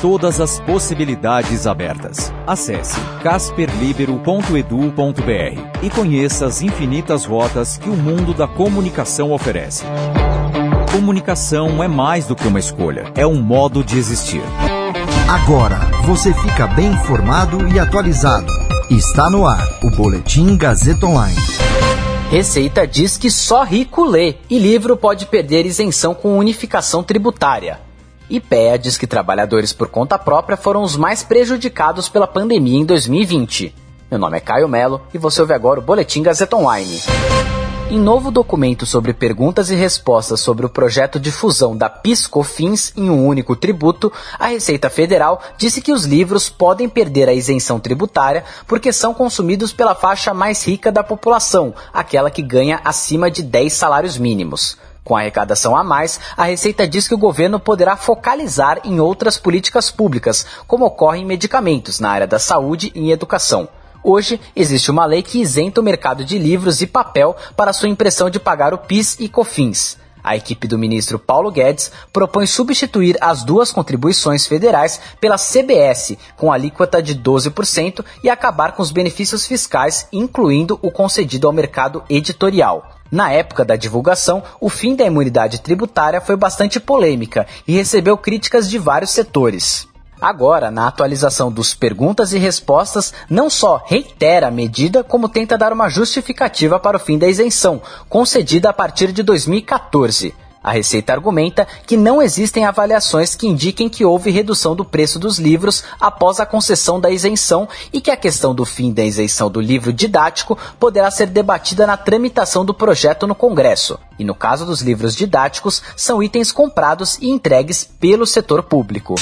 Todas as possibilidades abertas. Acesse casperlibero.edu.br e conheça as infinitas rotas que o mundo da comunicação oferece. Comunicação é mais do que uma escolha, é um modo de existir. Agora você fica bem informado e atualizado. Está no ar o Boletim Gazeta Online. Receita diz que só rico lê e livro pode perder isenção com unificação tributária. IPEA diz que trabalhadores por conta própria foram os mais prejudicados pela pandemia em 2020. Meu nome é Caio Melo e você ouve agora o Boletim Gazeta Online. Em novo documento sobre perguntas e respostas sobre o projeto de fusão da PIS/COFINS em um único tributo, a Receita Federal disse que os livros podem perder a isenção tributária porque são consumidos pela faixa mais rica da população, aquela que ganha acima de 10 salários mínimos. Com a arrecadação a mais, a Receita diz que o governo poderá focalizar em outras políticas públicas, como ocorre em medicamentos, na área da saúde e em educação. Hoje, existe uma lei que isenta o mercado de livros e papel para sua impressão de pagar o PIS e COFINS. A equipe do ministro Paulo Guedes propõe substituir as duas contribuições federais pela CBS, com alíquota de 12%, e acabar com os benefícios fiscais, incluindo o concedido ao mercado editorial. Na época da divulgação, o fim da imunidade tributária foi bastante polêmica e recebeu críticas de vários setores. Agora, na atualização dos perguntas e respostas, não só reitera a medida, como tenta dar uma justificativa para o fim da isenção, concedida a partir de 2014. A Receita argumenta que não existem avaliações que indiquem que houve redução do preço dos livros após a concessão da isenção e que a questão do fim da isenção do livro didático poderá ser debatida na tramitação do projeto no Congresso. E no caso dos livros didáticos, são itens comprados e entregues pelo setor público.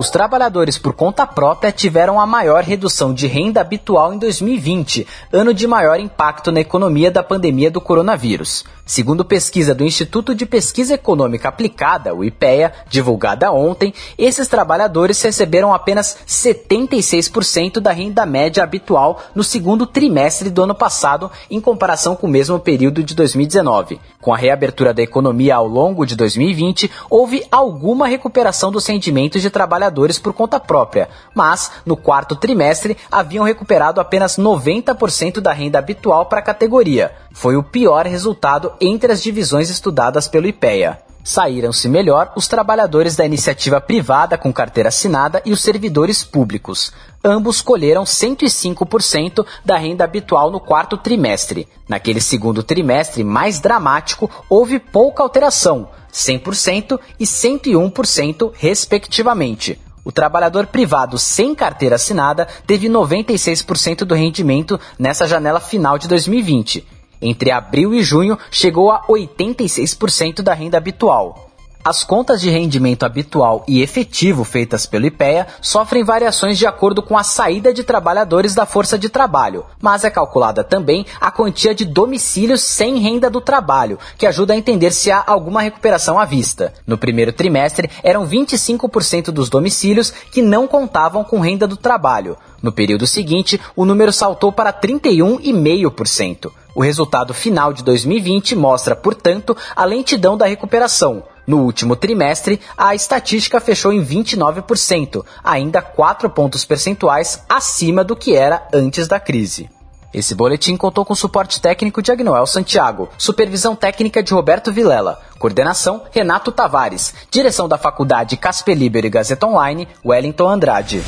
Os trabalhadores por conta própria tiveram a maior redução de renda habitual em 2020, ano de maior impacto na economia da pandemia do coronavírus. Segundo pesquisa do Instituto de Pesquisa Econômica Aplicada, o IPEA, divulgada ontem, esses trabalhadores receberam apenas 76% da renda média habitual no segundo trimestre do ano passado, em comparação com o mesmo período de 2019. Com a reabertura da economia ao longo de 2020, houve alguma recuperação dos rendimentos de trabalhadores por conta própria, mas no quarto trimestre haviam recuperado apenas 90% da renda habitual para a categoria. Foi o pior resultado entre as divisões estudadas pelo IPEA. Saíram-se melhor os trabalhadores da iniciativa privada com carteira assinada e os servidores públicos. Ambos colheram 105% da renda habitual no quarto trimestre. Naquele segundo trimestre mais dramático, houve pouca alteração, 100% e 101%, respectivamente. O trabalhador privado sem carteira assinada teve 96% do rendimento nessa janela final de 2020 entre abril e junho, chegou a 86% da renda habitual. As contas de rendimento habitual e efetivo feitas pelo IPEA sofrem variações de acordo com a saída de trabalhadores da força de trabalho, mas é calculada também a quantia de domicílios sem renda do trabalho, que ajuda a entender se há alguma recuperação à vista. No primeiro trimestre, eram 25% dos domicílios que não contavam com renda do trabalho. No período seguinte, o número saltou para 31,5%. O resultado final de 2020 mostra, portanto, a lentidão da recuperação. No último trimestre, a estatística fechou em 29%, ainda 4 pontos percentuais acima do que era antes da crise. Esse boletim contou com suporte técnico de Agnoel Santiago, supervisão técnica de Roberto Vilela, coordenação Renato Tavares, direção da Faculdade Casper Liber e Gazeta Online, Wellington Andrade.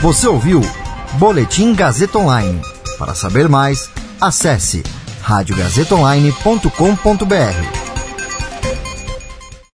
Você ouviu Boletim Gazeta Online. Para saber mais, acesse radiogazetaonline.com.br.